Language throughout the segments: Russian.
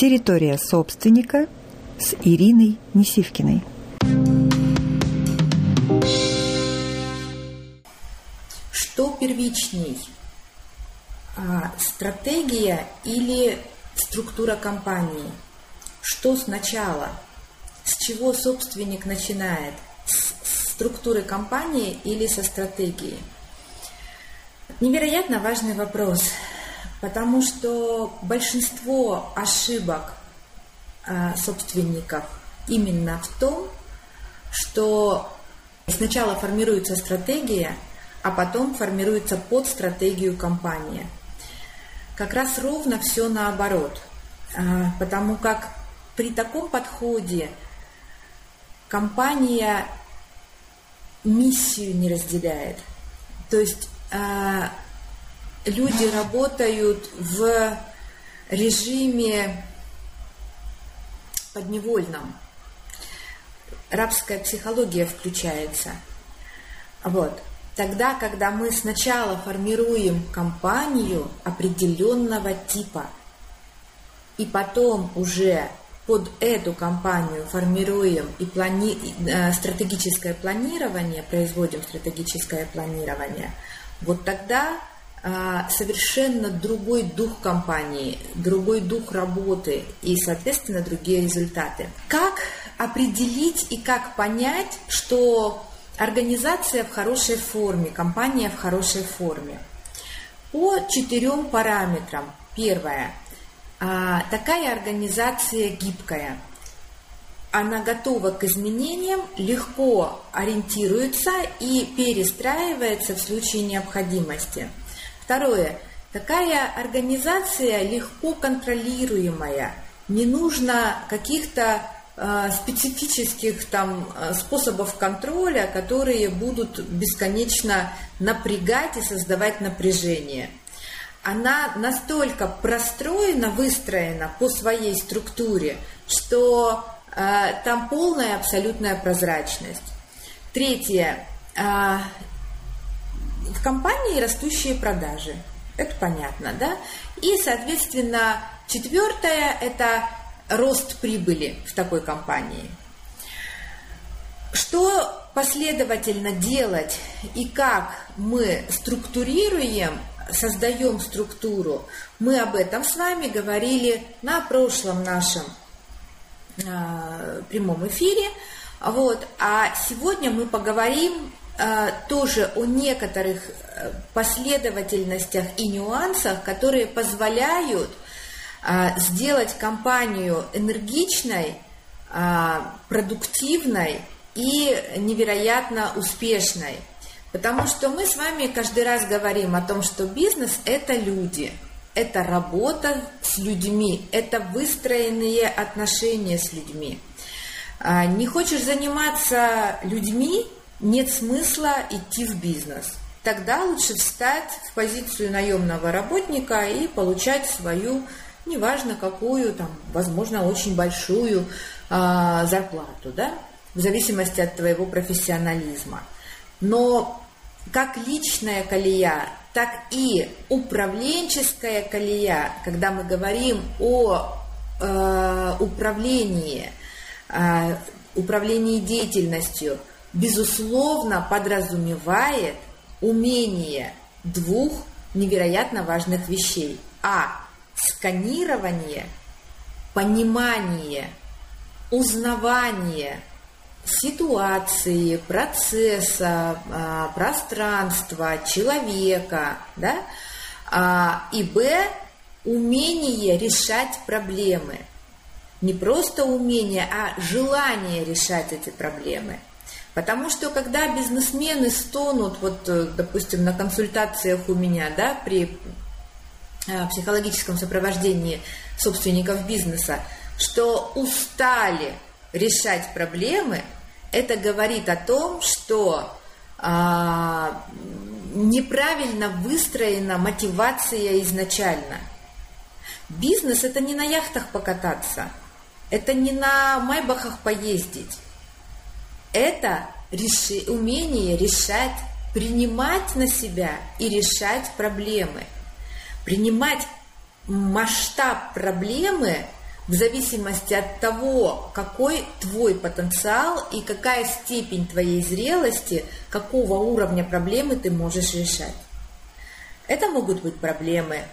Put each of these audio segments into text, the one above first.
Территория собственника с Ириной Несивкиной. Что первичней? А, стратегия или структура компании? Что сначала? С чего собственник начинает? С структуры компании или со стратегии? Невероятно важный вопрос, потому что большинство ошибок э, собственников именно в том, что сначала формируется стратегия, а потом формируется под стратегию компания. Как раз ровно все наоборот, э, потому как при таком подходе компания миссию не разделяет. То есть а, люди работают в режиме подневольном. Рабская психология включается. Вот. Тогда, когда мы сначала формируем компанию определенного типа, и потом уже под эту компанию формируем и плани... Э, стратегическое планирование, производим стратегическое планирование – вот тогда совершенно другой дух компании, другой дух работы и, соответственно, другие результаты. Как определить и как понять, что организация в хорошей форме, компания в хорошей форме? По четырем параметрам. Первое. А, такая организация гибкая – она готова к изменениям, легко ориентируется и перестраивается в случае необходимости. Второе. Такая организация легко контролируемая. Не нужно каких-то э, специфических там э, способов контроля, которые будут бесконечно напрягать и создавать напряжение. Она настолько простроена, выстроена по своей структуре, что а, там полная абсолютная прозрачность. Третье. А, в компании растущие продажи. Это понятно, да? И, соответственно, четвертое – это рост прибыли в такой компании. Что последовательно делать и как мы структурируем, создаем структуру, мы об этом с вами говорили на прошлом нашем Э, прямом эфире. Вот. А сегодня мы поговорим тоже о некоторых э, последовательностях и нюансах, которые позволяют сделать компанию энергичной, продуктивной и невероятно успешной. Потому что мы с вами каждый раз говорим о том, что бизнес – это люди – это работа с людьми, это выстроенные отношения с людьми. Не хочешь заниматься людьми, нет смысла идти в бизнес. Тогда лучше встать в позицию наемного работника и получать свою, неважно какую, там, возможно, очень большую э, зарплату, да, в зависимости от твоего профессионализма. Но как личная колея так и управленческая колея, когда мы говорим о э, управлении, э, управлении деятельностью, безусловно подразумевает умение двух невероятно важных вещей. А. Сканирование, понимание, узнавание – ситуации, процесса, а, пространства, человека, да, а, и б умение решать проблемы. Не просто умение, а желание решать эти проблемы. Потому что когда бизнесмены стонут, вот, э, допустим, на консультациях у меня, да, при э, психологическом сопровождении собственников бизнеса, что устали решать проблемы, это говорит о том, что а, неправильно выстроена мотивация изначально. Бизнес это не на яхтах покататься, это не на майбахах поездить. Это реши, умение решать, принимать на себя и решать проблемы. Принимать масштаб проблемы в зависимости от того, какой твой потенциал и какая степень твоей зрелости, какого уровня проблемы ты можешь решать. Это могут быть проблемы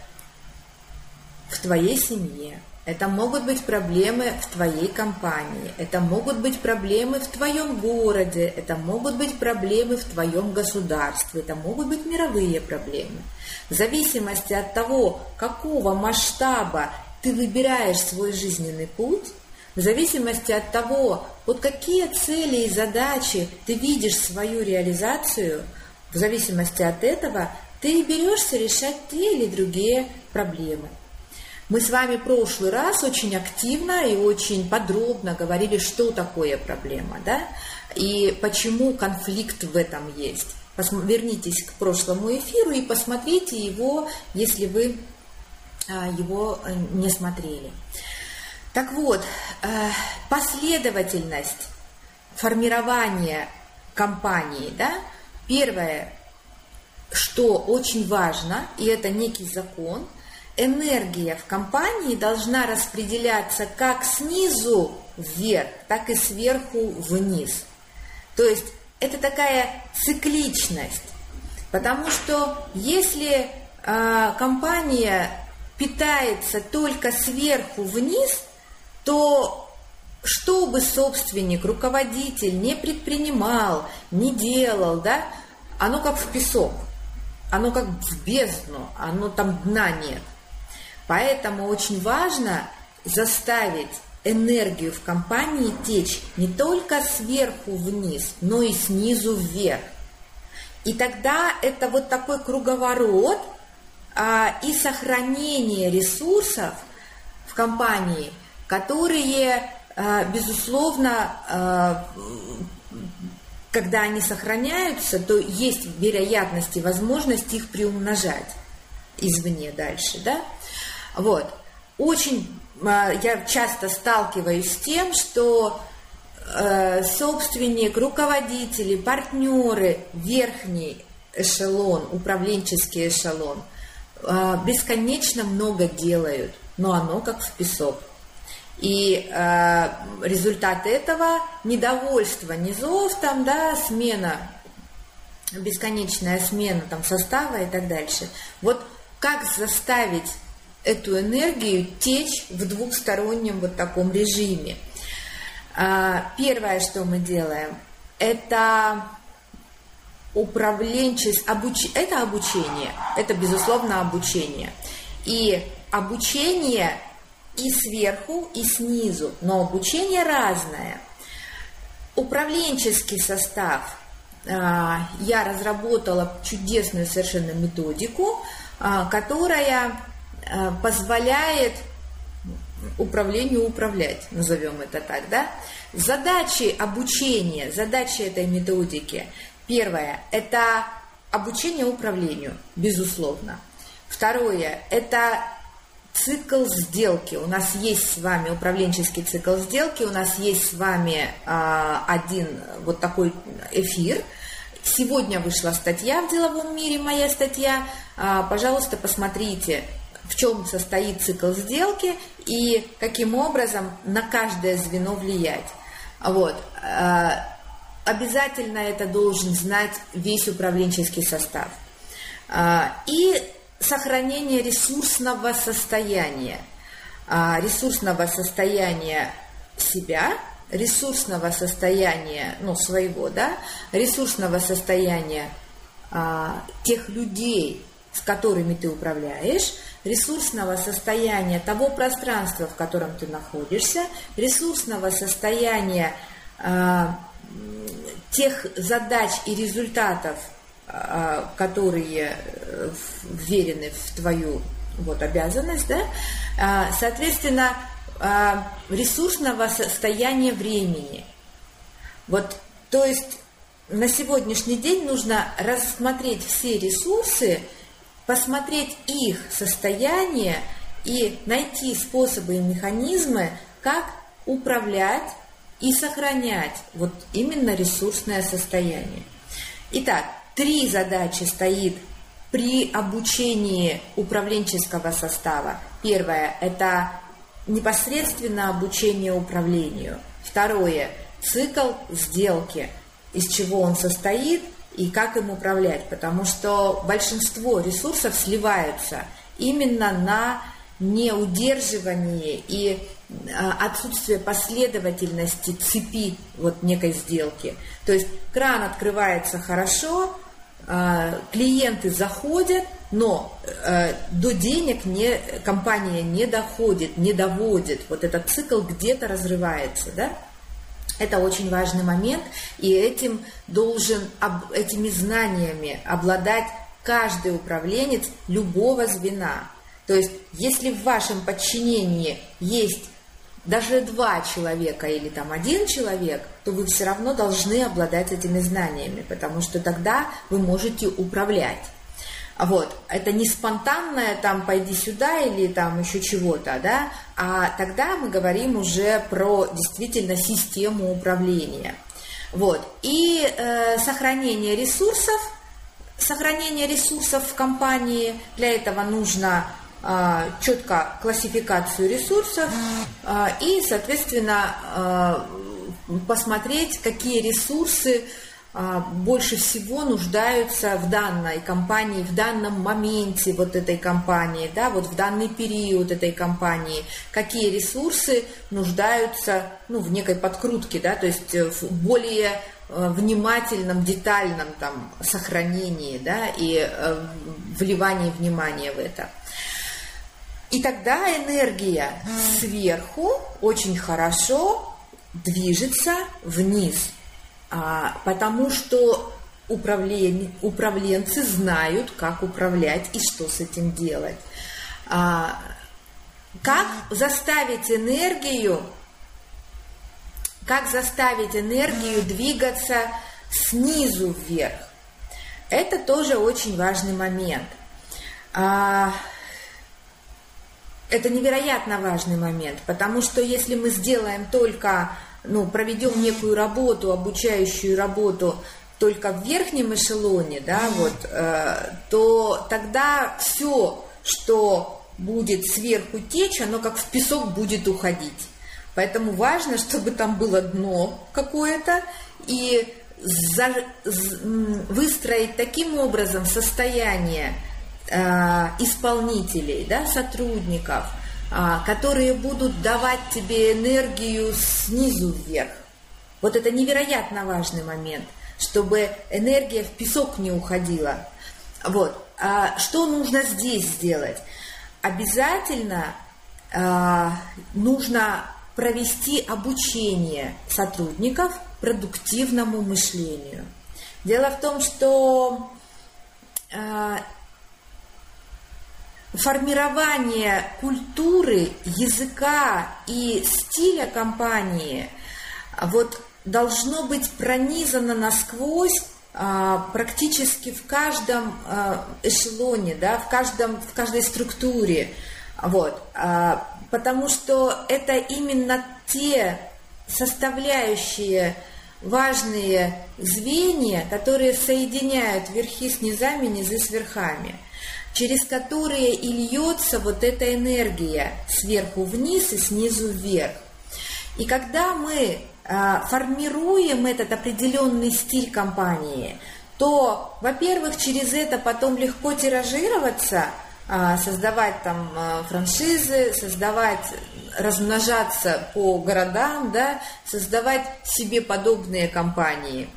в твоей семье, это могут быть проблемы в твоей компании, это могут быть проблемы в твоем городе, это могут быть проблемы в твоем государстве, это могут быть мировые проблемы. В зависимости от того, какого масштаба ты выбираешь свой жизненный путь, в зависимости от того, вот какие цели и задачи ты видишь свою реализацию, в зависимости от этого ты берешься решать те или другие проблемы. Мы с вами в прошлый раз очень активно и очень подробно говорили, что такое проблема, да, и почему конфликт в этом есть. Вернитесь к прошлому эфиру и посмотрите его, если вы а, его э, не смотрели. Так вот, э, последовательность формирования компании, да, первое, что очень важно, и это некий закон – энергия в компании должна распределяться как снизу вверх, так и сверху вниз. То есть это такая цикличность, потому что если э, компания питается только сверху вниз, то что бы собственник, руководитель не предпринимал, не делал, да, оно как в песок, оно как в бездну, оно там дна нет. Поэтому очень важно заставить энергию в компании течь не только сверху вниз, но и снизу вверх. И тогда это вот такой круговорот а, и сохранение ресурсов в компании, которые, а, безусловно, а, когда они сохраняются, то есть вероятность и возможность их приумножать извне дальше, да? Вот. Очень а, я часто сталкиваюсь с тем, что э, собственник, руководители, партнеры, верхний эшелон, управленческий эшелон, э, бесконечно много делают, но оно как в песок. И э, результат этого недовольство низов, там, да, смена, бесконечная смена там, состава и так дальше. Вот как заставить эту энергию течь в двухстороннем вот таком режиме. А, первое, что мы делаем, это управленческое обуч... это обучение, это безусловно обучение. И обучение и сверху, и снизу, но обучение разное. Управленческий состав. А, я разработала чудесную совершенно методику, а, которая позволяет управлению управлять, назовем это так, да? Задачи обучения, задачи этой методики. Первое – это обучение управлению, безусловно. Второе – это цикл сделки. У нас есть с вами управленческий цикл сделки, у нас есть с вами а, один вот такой эфир. Сегодня вышла статья в деловом мире, моя статья. А, пожалуйста, посмотрите, в чем состоит цикл сделки и каким образом на каждое звено влиять. Вот. Э, обязательно это должен знать весь управленческий состав. Э, и сохранение ресурсного состояния. Э, ресурсного состояния себя, ресурсного состояния, ну, своего, да, ресурсного состояния тех людей, с которыми ты управляешь, ресурсного состояния того пространства, в котором ты находишься, ресурсного состояния э, тех задач и результатов, э, которые вверены в твою вот, обязанность, да? э, соответственно, э, ресурсного состояния времени. Вот, то есть на сегодняшний день нужно рассмотреть все ресурсы, посмотреть их состояние и найти способы и механизмы, как управлять и сохранять вот именно ресурсное состояние. Итак, три задачи стоит при обучении управленческого состава. Первое – это непосредственно обучение управлению. Второе – цикл сделки, из чего он состоит и как им управлять, потому что большинство ресурсов сливаются именно на неудерживании и а, отсутствие последовательности цепи вот некой сделки. То есть кран открывается хорошо, а, клиенты заходят, но э, до денег не, компания не доходит, не доводит. Вот этот цикл где-то разрывается, да? Это очень важный момент, и этим должен, этими знаниями обладать каждый управленец любого звена. То есть, если в вашем подчинении есть даже два человека или там один человек, то вы все равно должны обладать этими знаниями, потому что тогда вы можете управлять. Вот, это не спонтанное там пойди сюда или там еще чего-то, да, а тогда мы говорим уже про действительно систему управления. Вот, и э, сохранение ресурсов, сохранение ресурсов в компании, для этого нужно э, четко классификацию ресурсов э, и, соответственно, э, посмотреть, какие ресурсы а, больше всего нуждаются в данной компании, в данном моменте вот этой компании, да, вот в данный период этой компании, какие ресурсы нуждаются ну, в некой подкрутке, да, то есть э, в более э, внимательном, детальном там сохранении, да, и э, вливании внимания в это. И тогда энергия сверху очень хорошо движется вниз – а, потому что управлен, управленцы знают, как управлять и что с этим делать. А, как заставить энергию, как заставить энергию двигаться снизу вверх? Это тоже очень важный момент. А, это невероятно важный момент, потому что если мы сделаем только ну, проведем некую работу, обучающую работу только в верхнем эшелоне, да, вот, э, то тогда все, что будет сверху течь, оно как в песок будет уходить. Поэтому важно, чтобы там было дно какое-то, и за, выстроить таким образом состояние э, исполнителей, да, сотрудников – которые будут давать тебе энергию снизу вверх. Вот это невероятно важный момент, чтобы энергия в песок не уходила. Вот. А что нужно здесь сделать? Обязательно а, нужно провести обучение сотрудников продуктивному мышлению. Дело в том, что а, формирование культуры, языка и стиля компании вот должно быть пронизано насквозь а, практически в каждом а, эшелоне, да, в, каждом, в каждой структуре. Вот, а, потому что это именно те составляющие важные звенья, которые соединяют верхи с низами, низы с верхами – через которые и льется вот эта энергия сверху вниз и снизу вверх. И когда мы а, формируем этот определенный стиль компании, то, во-первых, через это потом легко тиражироваться, а, создавать там а, франшизы, создавать, размножаться по городам, да, создавать себе подобные компании –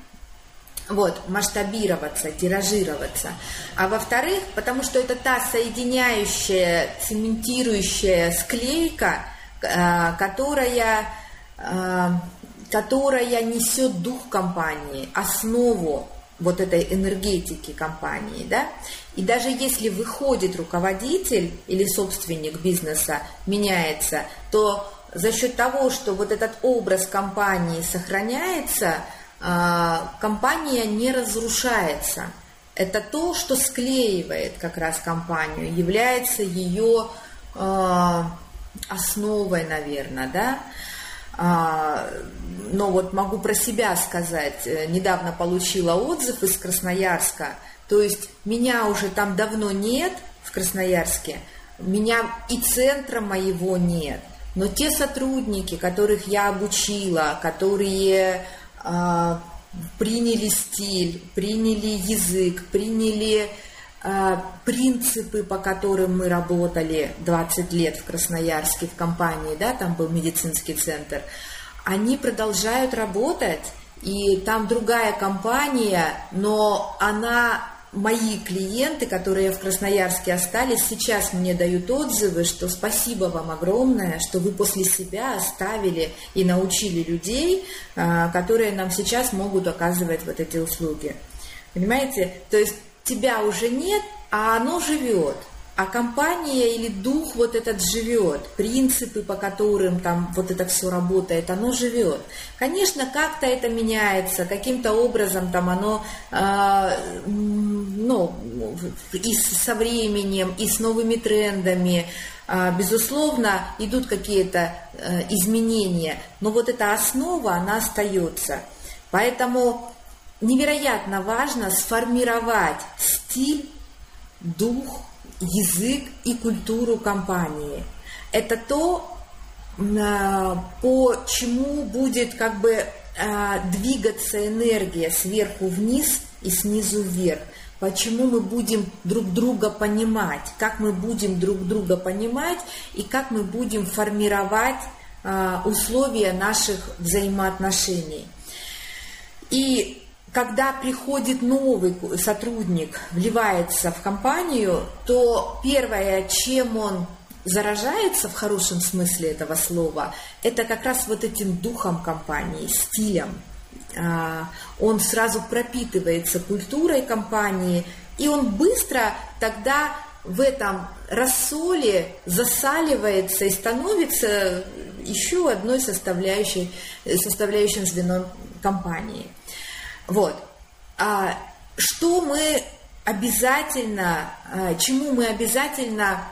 вот, масштабироваться, тиражироваться. А во-вторых, потому что это та соединяющая, цементирующая склейка, э, которая, э, которая несет дух компании, основу вот этой энергетики компании, да, и даже если выходит руководитель или собственник бизнеса, меняется, то за счет того, что вот этот образ компании сохраняется – компания не разрушается. Это то, что склеивает как раз компанию, является ее а, основой, наверное, да. А, но вот могу про себя сказать. Э, недавно получила отзыв из Красноярска. То есть меня уже там давно нет в Красноярске, меня и центра моего нет. Но те сотрудники, которых я обучила, которые приняли стиль, приняли язык, приняли э, принципы, по которым мы работали 20 лет в Красноярске в компании, да, там был медицинский центр, они продолжают работать, и там другая компания, но она мои клиенты, которые в Красноярске остались, сейчас мне дают отзывы, что спасибо вам огромное, что вы после себя оставили и научили людей, а, которые нам сейчас могут оказывать вот эти услуги. Понимаете? То есть тебя уже нет, а оно живет а компания или дух вот этот живет, принципы, по которым там вот это все работает, оно живет. Конечно, как-то это меняется, каким-то образом там оно, э, ну, и со временем, и с новыми трендами, э, безусловно, идут какие-то э, изменения, но вот эта основа, она остается. Поэтому невероятно важно сформировать стиль, дух, язык и культуру компании. Это то, а, по чему будет как бы а, двигаться энергия сверху вниз и снизу вверх. Почему мы будем друг друга понимать, как мы будем друг друга понимать и как мы будем формировать а, условия наших взаимоотношений. И когда приходит новый сотрудник, вливается в компанию, то первое, чем он заражается в хорошем смысле этого слова, это как раз вот этим духом компании, стилем. А, он сразу пропитывается культурой компании, и он быстро тогда в этом рассоле засаливается и становится еще одной составляющей, составляющим звеном компании – вот. А что мы обязательно, а, чему мы обязательно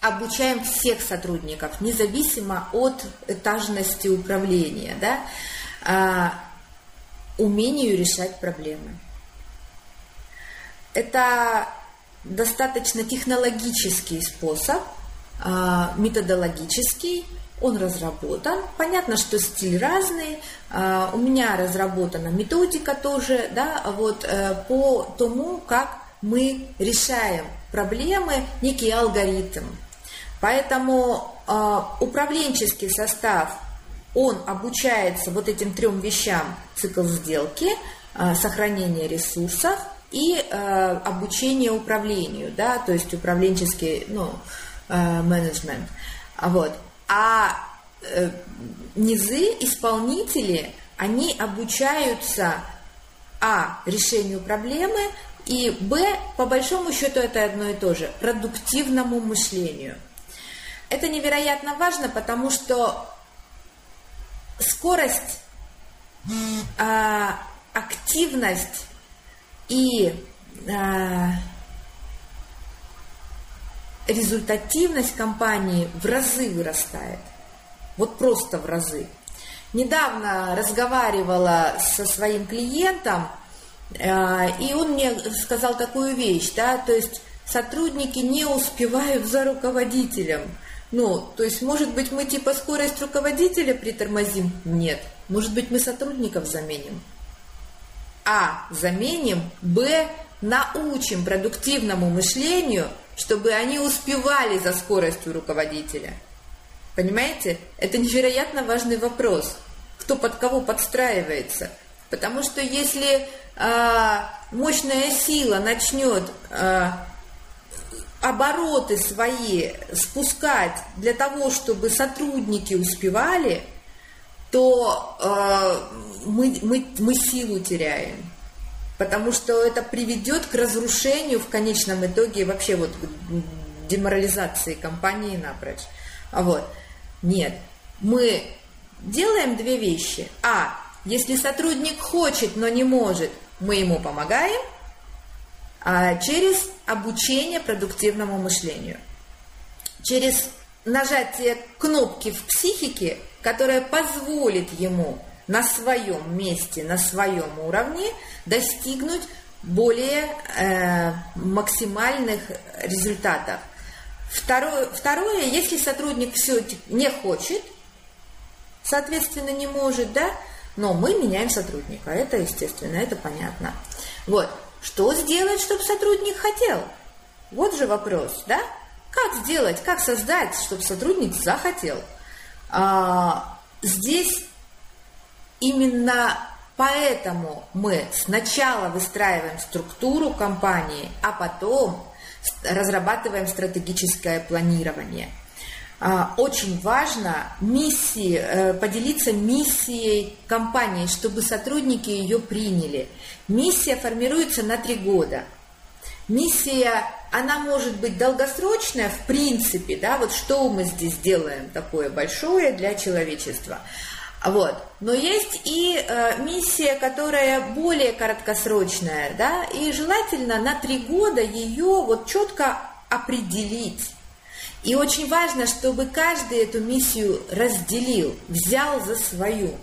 обучаем всех сотрудников, независимо от этажности управления, да, а, умению решать проблемы. Это достаточно технологический способ, методологический, он разработан. Понятно, что стиль разный. А, у меня разработана методика тоже, да, вот э, по тому, как мы решаем проблемы, некий алгоритм. Поэтому а, управленческий состав, он обучается вот этим трем вещам. Цикл сделки, а, сохранение ресурсов и обучение управлению, да, то есть управленческий, ну, менеджмент. Вот. А э, низы, исполнители, они обучаются а. решению проблемы и б. по большому счету это одно и то же, продуктивному мышлению. Это невероятно важно, потому что скорость, э, активность и э, результативность компании в разы вырастает. Вот просто в разы. Недавно разговаривала со своим клиентом, э, и он мне сказал такую вещь, да, то есть сотрудники не успевают за руководителем. Ну, то есть, может быть, мы типа скорость руководителя притормозим? Нет. Может быть, мы сотрудников заменим? А. Заменим. Б. Научим продуктивному мышлению – чтобы они успевали за скоростью руководителя. Понимаете? Это невероятно важный вопрос. Кто под кого подстраивается. Потому что если э, мощная сила начнет э, обороты свои спускать для того, чтобы сотрудники успевали, то э, мы, мы, мы силу теряем потому что это приведет к разрушению в конечном итоге вообще вот к деморализации компании напрочь. А вот, нет, мы делаем две вещи. А, если сотрудник хочет, но не может, мы ему помогаем а, через обучение продуктивному мышлению. Через нажатие кнопки в психике, которая позволит ему на своем месте, на своем уровне достигнуть более э, максимальных результатов. Второе, второе, если сотрудник все не хочет, соответственно, не может, да, но мы меняем сотрудника, это естественно, это понятно. Вот, что сделать, чтобы сотрудник хотел? Вот же вопрос, да? Как сделать, как создать, чтобы сотрудник захотел? А, здесь именно поэтому мы сначала выстраиваем структуру компании, а потом разрабатываем стратегическое планирование. А, очень важно миссии, э, поделиться миссией компании, чтобы сотрудники ее приняли. Миссия формируется на три года. Миссия, она может быть долгосрочная, в принципе, да, вот что мы здесь делаем такое большое для человечества. Вот. Но есть и э, миссия, которая более краткосрочная, да, и желательно на три года ее вот четко определить. И очень важно, чтобы каждый эту миссию разделил, взял за свою.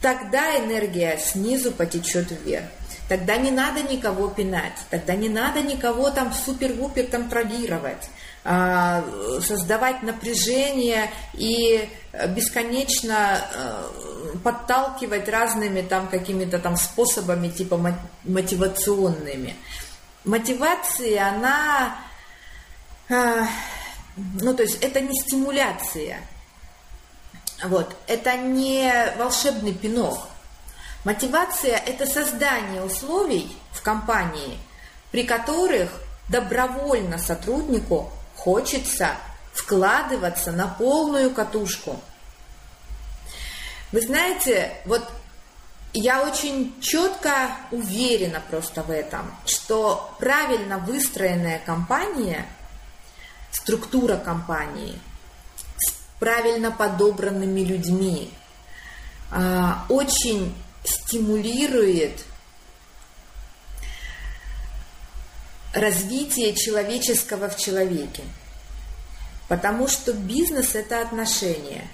Тогда энергия снизу потечет вверх. Тогда не надо никого пинать, тогда не надо никого там супер-вупер контролировать, создавать напряжение и бесконечно э, подталкивать разными там какими-то там способами типа мотивационными. Мотивация, она, э, ну то есть это не стимуляция, вот, это не волшебный пинок. Мотивация – это создание условий в компании, при которых добровольно сотруднику хочется вкладываться на полную катушку. Вы знаете, вот я очень четко уверена просто в этом, что правильно выстроенная компания, структура компании с правильно подобранными людьми а, очень стимулирует развитие человеческого в человеке. Потому что бизнес – это отношения.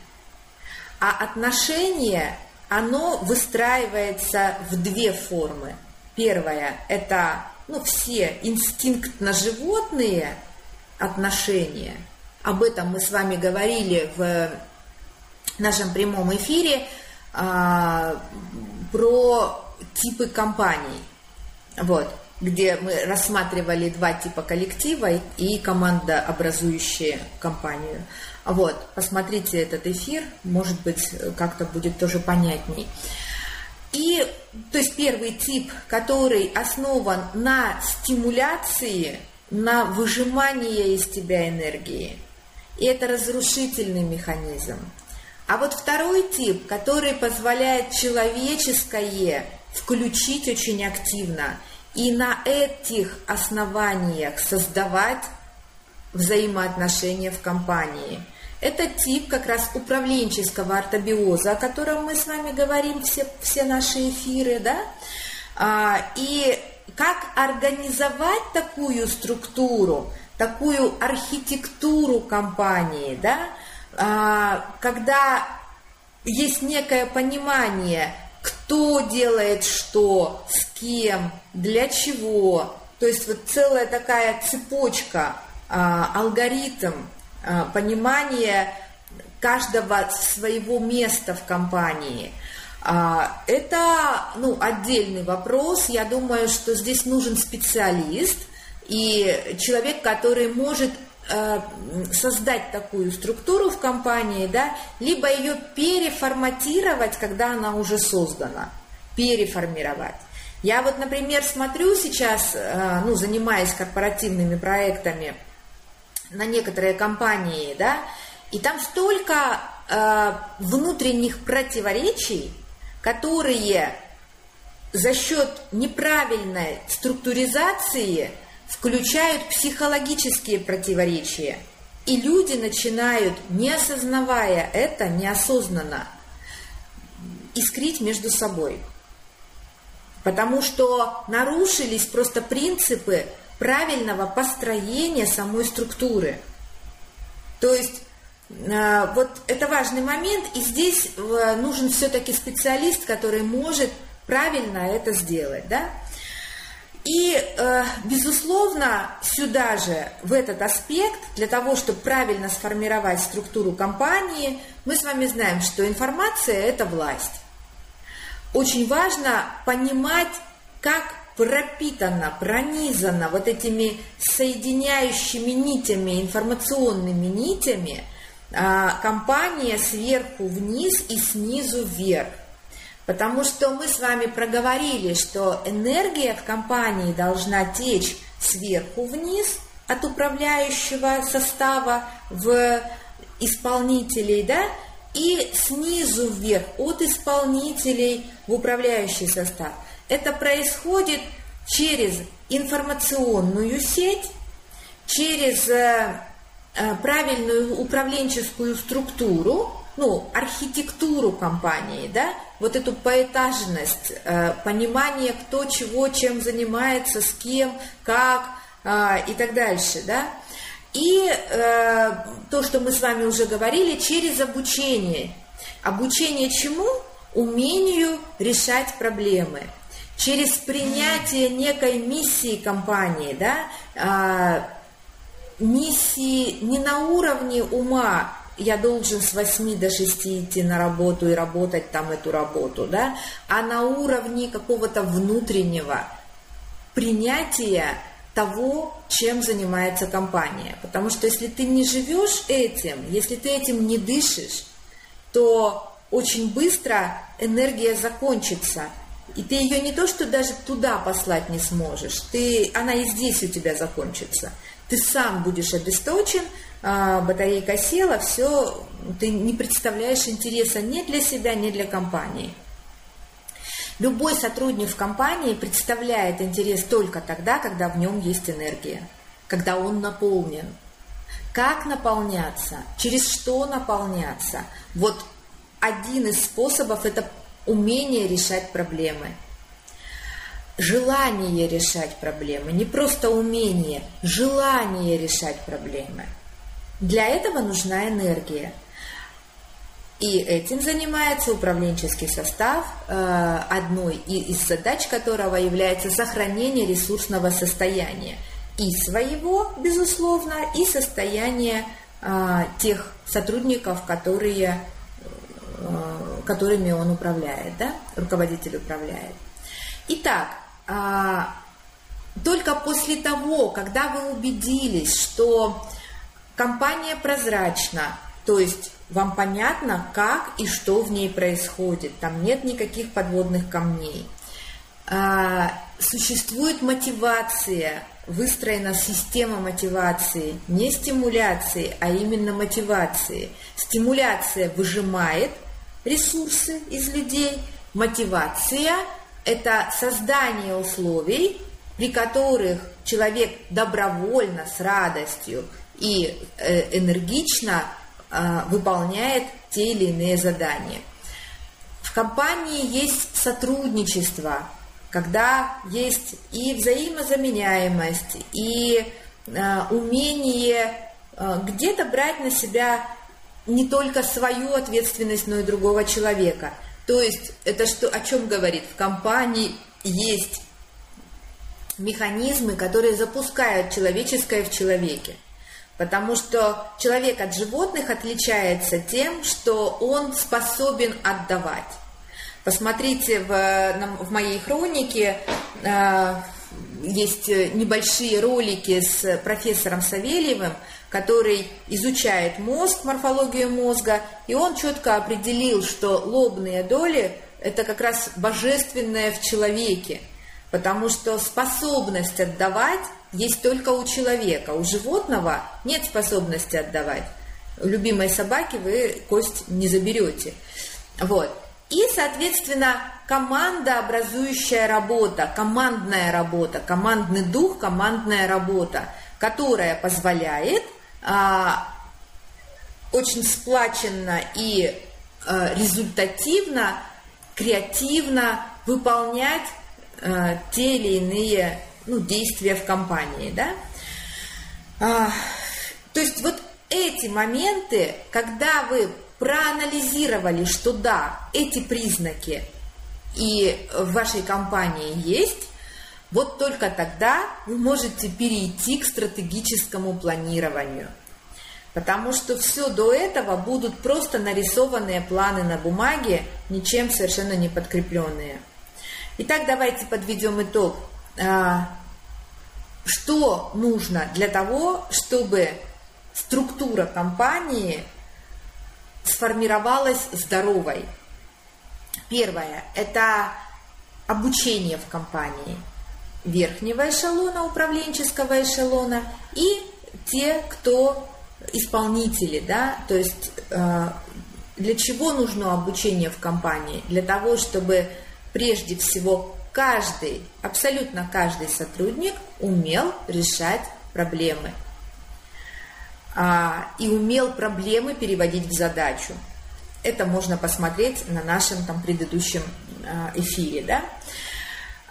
А отношения, оно выстраивается в две формы. Первое – это ну, все инстинктно-животные отношения. Об этом мы с вами говорили в нашем прямом эфире а, про типы компаний. Вот где мы рассматривали два типа коллектива и команда, образующая компанию. Вот, посмотрите этот эфир, может быть, как-то будет тоже понятней. И, то есть, первый тип, который основан на стимуляции, на выжимании из тебя энергии. И это разрушительный механизм. А вот второй тип, который позволяет человеческое включить очень активно – и на этих основаниях создавать взаимоотношения в компании. Это тип как раз управленческого ортобиоза, о котором мы с вами говорим все, все наши эфиры, да? А, и как организовать такую структуру, такую архитектуру компании, да? А, когда есть некое понимание, кто делает что, с кем, для чего. То есть вот целая такая цепочка, а, алгоритм а, понимания каждого своего места в компании. А, это ну, отдельный вопрос. Я думаю, что здесь нужен специалист и человек, который может создать такую структуру в компании, да, либо ее переформатировать, когда она уже создана, переформировать. Я вот, например, смотрю сейчас, э, ну, занимаясь корпоративными проектами на некоторые компании, да, и там столько э, внутренних противоречий, которые за счет неправильной структуризации включают психологические противоречия. И люди начинают, не осознавая это, неосознанно, искрить между собой. Потому что нарушились просто принципы правильного построения самой структуры. То есть э, вот это важный момент, и здесь э, нужен все-таки специалист, который может правильно это сделать. Да? И, э, безусловно, сюда же, в этот аспект, для того, чтобы правильно сформировать структуру компании, мы с вами знаем, что информация – это власть. Очень важно понимать, как пропитана, пронизана вот этими соединяющими нитями, информационными нитями а, компания сверху вниз и снизу вверх. Потому что мы с вами проговорили, что энергия в компании должна течь сверху вниз от управляющего состава в исполнителей, да, и снизу вверх от исполнителей в управляющий состав. Это происходит через информационную сеть, через э, э, правильную управленческую структуру, ну, архитектуру компании, да, вот эту поэтажность, э, понимание, кто чего, чем занимается, с кем, как э, и так дальше, да. И э, то, что мы с вами уже говорили, через обучение. Обучение чему? Умению решать проблемы. Через принятие некой миссии компании, да, миссии не на уровне ума, я должен с 8 до 6 идти на работу и работать там эту работу, да, а на уровне какого-то внутреннего принятия того, чем занимается компания. Потому что если ты не живешь этим, если ты этим не дышишь, то очень быстро энергия закончится. И ты ее не то, что даже туда послать не сможешь, ты, она и здесь у тебя закончится. Ты сам будешь обесточен, батарейка села, все, ты не представляешь интереса ни для себя, ни для компании. Любой сотрудник в компании представляет интерес только тогда, когда в нем есть энергия, когда он наполнен. Как наполняться, через что наполняться. Вот один из способов – это умение решать проблемы. Желание решать проблемы, не просто умение, желание решать проблемы – для этого нужна энергия. И этим занимается управленческий состав, э, одной из задач которого является сохранение ресурсного состояния. И своего, безусловно, и состояния э, тех сотрудников, которые, э, которыми он управляет, да? руководитель управляет. Итак, только после того, когда вы убедились, что Компания прозрачна, то есть вам понятно, как и что в ней происходит. Там нет никаких подводных камней. А, существует мотивация, выстроена система мотивации, не стимуляции, а именно мотивации. Стимуляция выжимает ресурсы из людей, мотивация – это создание условий, при которых человек добровольно, с радостью – и э, энергично а, выполняет те или иные задания. В компании есть сотрудничество, когда есть и взаимозаменяемость, и а, умение где-то брать на себя не только свою ответственность, но и другого человека. То есть это что, о чем говорит? В компании есть механизмы, которые запускают человеческое в человеке. Потому что человек от животных отличается тем, что он способен отдавать. Посмотрите в, в моей хронике, э, есть небольшие ролики с профессором Савельевым, который изучает мозг, морфологию мозга, и он четко определил, что лобные доли – это как раз божественное в человеке, потому что способность отдавать есть только у человека. У животного нет способности отдавать. У любимой собаки вы кость не заберете. Вот. И, соответственно, команда образующая работа, командная работа, командный дух, командная работа, которая позволяет а, очень сплаченно и а, результативно, креативно выполнять а, те или иные ну, действия в компании, да. А, то есть вот эти моменты, когда вы проанализировали, что да, эти признаки и в вашей компании есть, Вот только тогда вы можете перейти к стратегическому планированию. Потому что все до этого будут просто нарисованные планы на бумаге, ничем совершенно не подкрепленные. Итак, давайте подведем итог. А, что нужно для того, чтобы структура компании сформировалась здоровой? Первое – это обучение в компании верхнего эшелона, управленческого эшелона и те, кто исполнители, да, то есть э, для чего нужно обучение в компании? Для того, чтобы прежде всего каждый, абсолютно каждый сотрудник умел решать проблемы а, и умел проблемы переводить в задачу. Это можно посмотреть на нашем там предыдущем а, эфире. Да?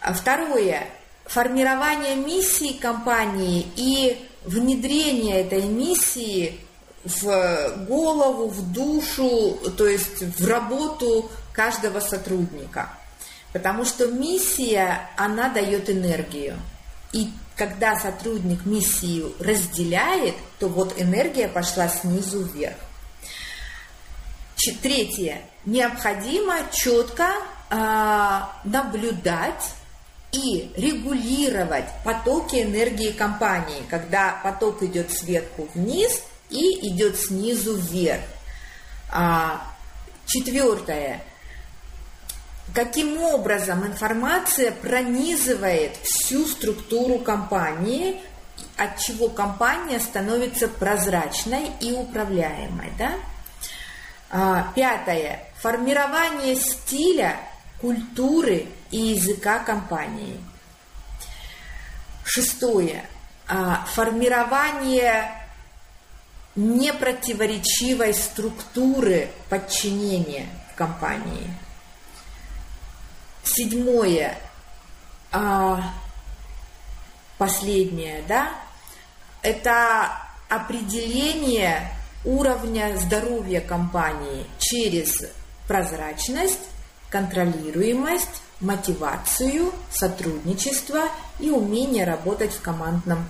А второе. Формирование миссии компании и внедрение этой миссии в голову, в душу, то есть в работу каждого сотрудника. Потому что миссия, она дает энергию. И когда сотрудник миссию разделяет, то вот энергия пошла снизу вверх. Третье. Необходимо четко э, наблюдать и регулировать потоки энергии компании, когда поток идет сверху вниз и идет снизу вверх. А, четвертое. Каким образом информация пронизывает всю структуру компании, от чего компания становится прозрачной и управляемой. Да? А, пятое. Формирование стиля, культуры и языка компании. Шестое. А, формирование непротиворечивой структуры подчинения в компании. Седьмое, а, последнее, да, это определение уровня здоровья компании через прозрачность, контролируемость, мотивацию, сотрудничество и умение работать в командном,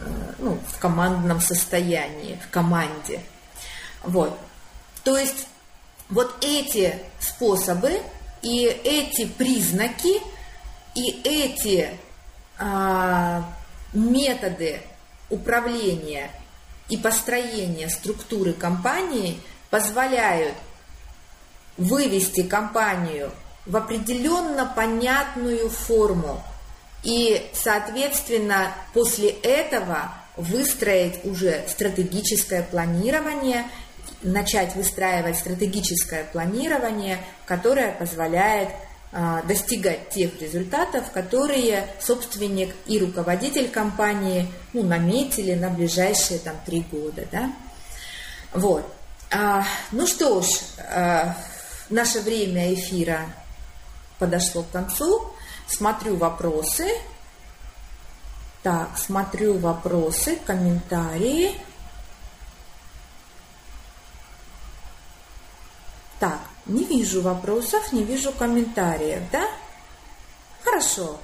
э, ну, в командном состоянии, в команде. Вот. То есть вот эти способы и эти признаки и эти а, методы управления и построения структуры компании позволяют вывести компанию в определенно понятную форму и, соответственно, после этого выстроить уже стратегическое планирование, начать выстраивать стратегическое планирование, которое позволяет а, достигать тех результатов, которые собственник и руководитель компании ну, наметили на ближайшие там три года. Да? Вот. А, ну что ж, а, наше время эфира подошло к концу. Смотрю вопросы. Так, смотрю вопросы, комментарии. Так, не вижу вопросов, не вижу комментариев, да? Хорошо.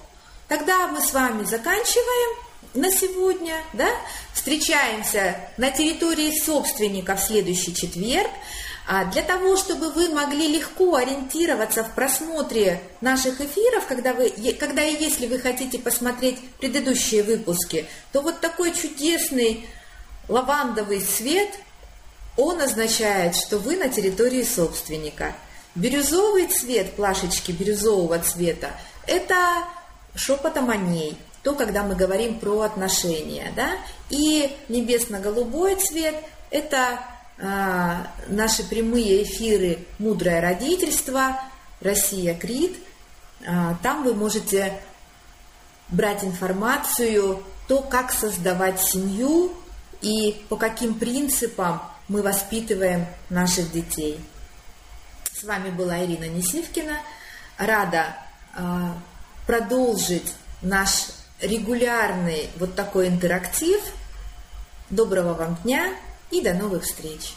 Тогда мы с вами заканчиваем на сегодня, да? Встречаемся на территории собственника в следующий четверг. А для того, чтобы вы могли легко ориентироваться в просмотре наших эфиров, когда, вы, когда и если вы хотите посмотреть предыдущие выпуски, то вот такой чудесный лавандовый цвет, он означает, что вы на территории собственника. Бирюзовый цвет, плашечки бирюзового цвета, это шепотом о ней, то, когда мы говорим про отношения, да, и небесно-голубой цвет – это а, наши прямые эфиры «Мудрое родительство», «Россия Крит». А, там вы можете брать информацию, то, как создавать семью и по каким принципам мы воспитываем наших детей. С вами была Ирина Несивкина. Рада а, продолжить наш регулярный вот такой интерактив. Доброго вам дня! и до новых встреч!